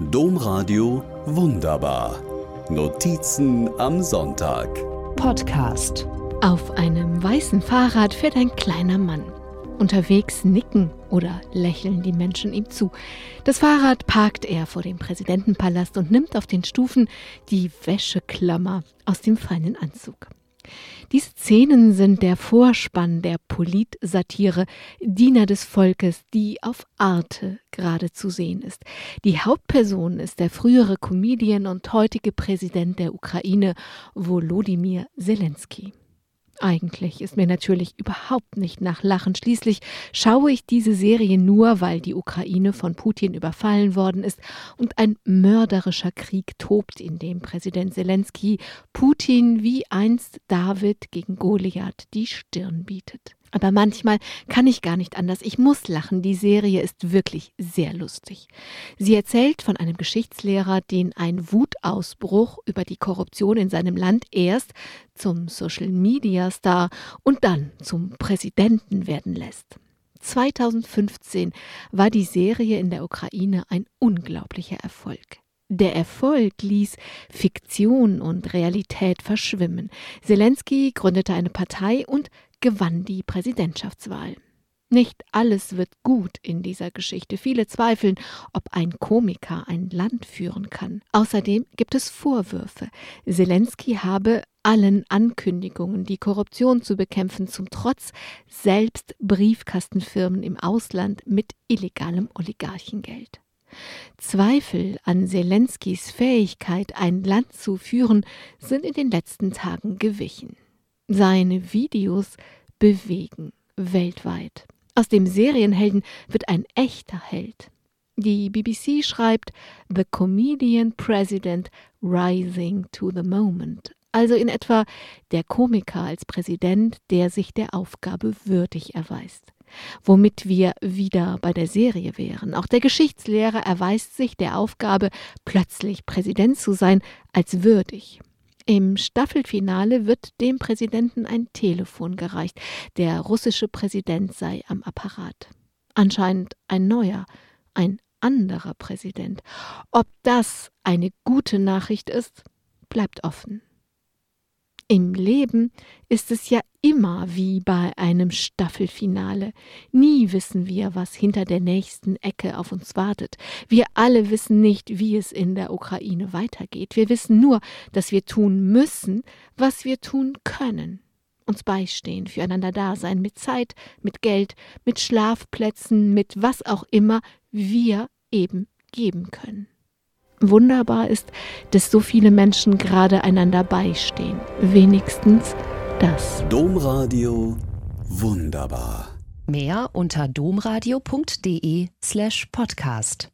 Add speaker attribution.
Speaker 1: Domradio Wunderbar. Notizen am Sonntag.
Speaker 2: Podcast. Auf einem weißen Fahrrad fährt ein kleiner Mann. Unterwegs nicken oder lächeln die Menschen ihm zu. Das Fahrrad parkt er vor dem Präsidentenpalast und nimmt auf den Stufen die Wäscheklammer aus dem feinen Anzug. Diese Szenen sind der Vorspann der Politsatire Diener des Volkes, die auf Arte gerade zu sehen ist. Die Hauptperson ist der frühere Comedian und heutige Präsident der Ukraine, Volodymyr Zelensky. Eigentlich ist mir natürlich überhaupt nicht nach Lachen. Schließlich schaue ich diese Serie nur, weil die Ukraine von Putin überfallen worden ist und ein mörderischer Krieg tobt, in dem Präsident Zelensky Putin wie einst David gegen Goliath die Stirn bietet. Aber manchmal kann ich gar nicht anders. Ich muss lachen. Die Serie ist wirklich sehr lustig. Sie erzählt von einem Geschichtslehrer, den ein Wutausbruch über die Korruption in seinem Land erst zum Social Media Star und dann zum Präsidenten werden lässt. 2015 war die Serie in der Ukraine ein unglaublicher Erfolg. Der Erfolg ließ Fiktion und Realität verschwimmen. Zelensky gründete eine Partei und gewann die Präsidentschaftswahl. Nicht alles wird gut in dieser Geschichte. Viele zweifeln, ob ein Komiker ein Land führen kann. Außerdem gibt es Vorwürfe. Zelensky habe allen Ankündigungen, die Korruption zu bekämpfen, zum Trotz selbst Briefkastenfirmen im Ausland mit illegalem Oligarchengeld. Zweifel an Zelenskys Fähigkeit, ein Land zu führen, sind in den letzten Tagen gewichen. Seine Videos bewegen weltweit. Aus dem Serienhelden wird ein echter Held. Die BBC schreibt The Comedian President Rising to the Moment. Also in etwa der Komiker als Präsident, der sich der Aufgabe würdig erweist. Womit wir wieder bei der Serie wären. Auch der Geschichtslehrer erweist sich der Aufgabe, plötzlich Präsident zu sein, als würdig. Im Staffelfinale wird dem Präsidenten ein Telefon gereicht. Der russische Präsident sei am Apparat. Anscheinend ein neuer, ein anderer Präsident. Ob das eine gute Nachricht ist, bleibt offen. Im Leben ist es ja immer wie bei einem Staffelfinale. Nie wissen wir, was hinter der nächsten Ecke auf uns wartet. Wir alle wissen nicht, wie es in der Ukraine weitergeht. Wir wissen nur, dass wir tun müssen, was wir tun können. Uns beistehen, füreinander da sein, mit Zeit, mit Geld, mit Schlafplätzen, mit was auch immer wir eben geben können wunderbar ist, dass so viele Menschen gerade einander beistehen. Wenigstens das.
Speaker 1: Domradio wunderbar.
Speaker 2: Mehr unter domradio.de slash podcast.